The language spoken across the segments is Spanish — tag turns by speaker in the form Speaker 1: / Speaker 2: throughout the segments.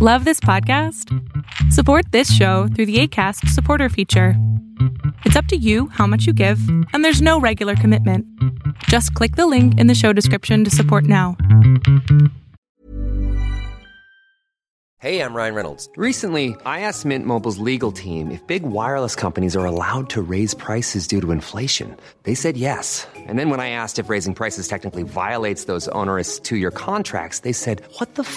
Speaker 1: Love this podcast? Support this show through the ACAST supporter feature. It's up to you how much you give, and there's no regular commitment. Just click the link in the show description to support now.
Speaker 2: Hey, I'm Ryan Reynolds. Recently, I asked Mint Mobile's legal team if big wireless companies are allowed to raise prices due to inflation. They said yes. And then when I asked if raising prices technically violates those onerous two year contracts, they said, What the f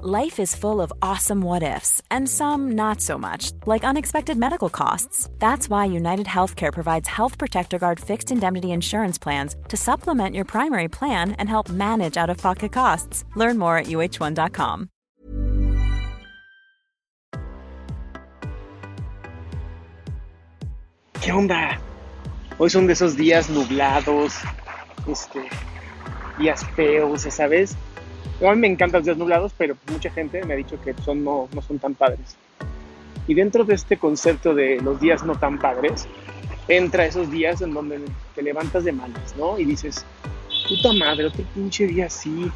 Speaker 3: Life is full of awesome what ifs, and some not so much, like unexpected medical costs. That's why United Healthcare provides Health Protector Guard fixed indemnity insurance plans to supplement your primary plan and help manage out of pocket costs. Learn more at uh1.com.
Speaker 4: ¿Qué onda? Hoy son de esos días nublados, este, días feos, ¿sabes? A mí me encantan los días nublados, pero mucha gente me ha dicho que son, no, no son tan padres. Y dentro de este concepto de los días no tan padres, entra esos días en donde te levantas de malas, ¿no? Y dices, puta madre, otro pinche día así,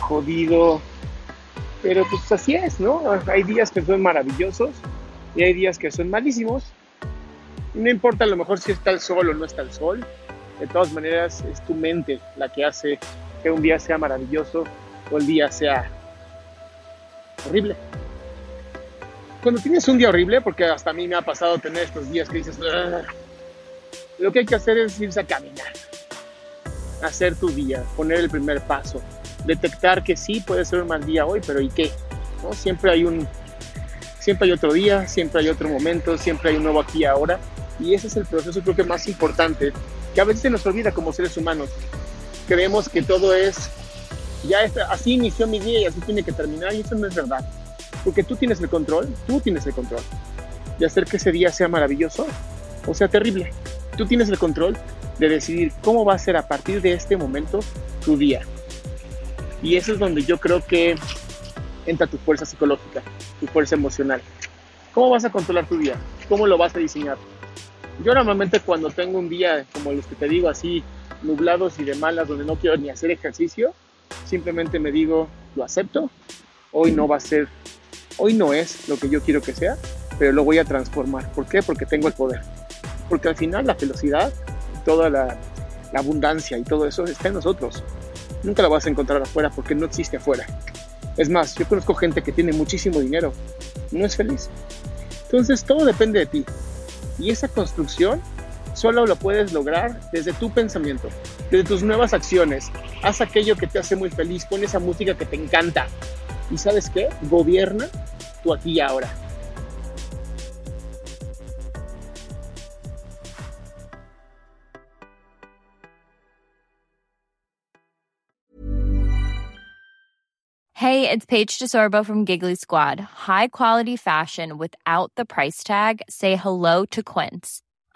Speaker 4: jodido. Pero pues así es, ¿no? Hay días que son maravillosos y hay días que son malísimos. No importa a lo mejor si está el sol o no está el sol, de todas maneras es tu mente la que hace que un día sea maravilloso o el día sea horrible. Cuando tienes un día horrible, porque hasta a mí me ha pasado tener estos días que dices, lo que hay que hacer es irse a caminar, hacer tu día, poner el primer paso, detectar que sí puede ser un mal día hoy, pero ¿y qué? Siempre hay un, siempre hay otro día, siempre hay otro momento, siempre hay un nuevo aquí ahora, y ese es el proceso creo que más importante, que a veces se nos olvida como seres humanos. Creemos que todo es, ya es, así inició mi día y así tiene que terminar, y eso no es verdad. Porque tú tienes el control, tú tienes el control de hacer que ese día sea maravilloso o sea terrible. Tú tienes el control de decidir cómo va a ser a partir de este momento tu día. Y eso es donde yo creo que entra tu fuerza psicológica, tu fuerza emocional. ¿Cómo vas a controlar tu día? ¿Cómo lo vas a diseñar? Yo normalmente cuando tengo un día como los que te digo así, nublados y de malas, donde no quiero ni hacer ejercicio, simplemente me digo, lo acepto, hoy no va a ser, hoy no es lo que yo quiero que sea, pero lo voy a transformar. ¿Por qué? Porque tengo el poder. Porque al final la felicidad, toda la, abundancia y todo eso está en nosotros. Nunca la vas a encontrar afuera porque no existe afuera. Es más, yo conozco gente que tiene muchísimo dinero, no es feliz. Entonces todo depende de ti. Y esa construcción solo lo puedes lograr desde tu pensamiento, desde tus nuevas acciones. Haz aquello que te hace muy feliz, pon esa música que te encanta. ¿Y sabes qué? Gobierna tu aquí y ahora.
Speaker 5: Hey, it's Paige DeSorbo from Giggly Squad. High quality fashion without the price tag. Say hello to Quince.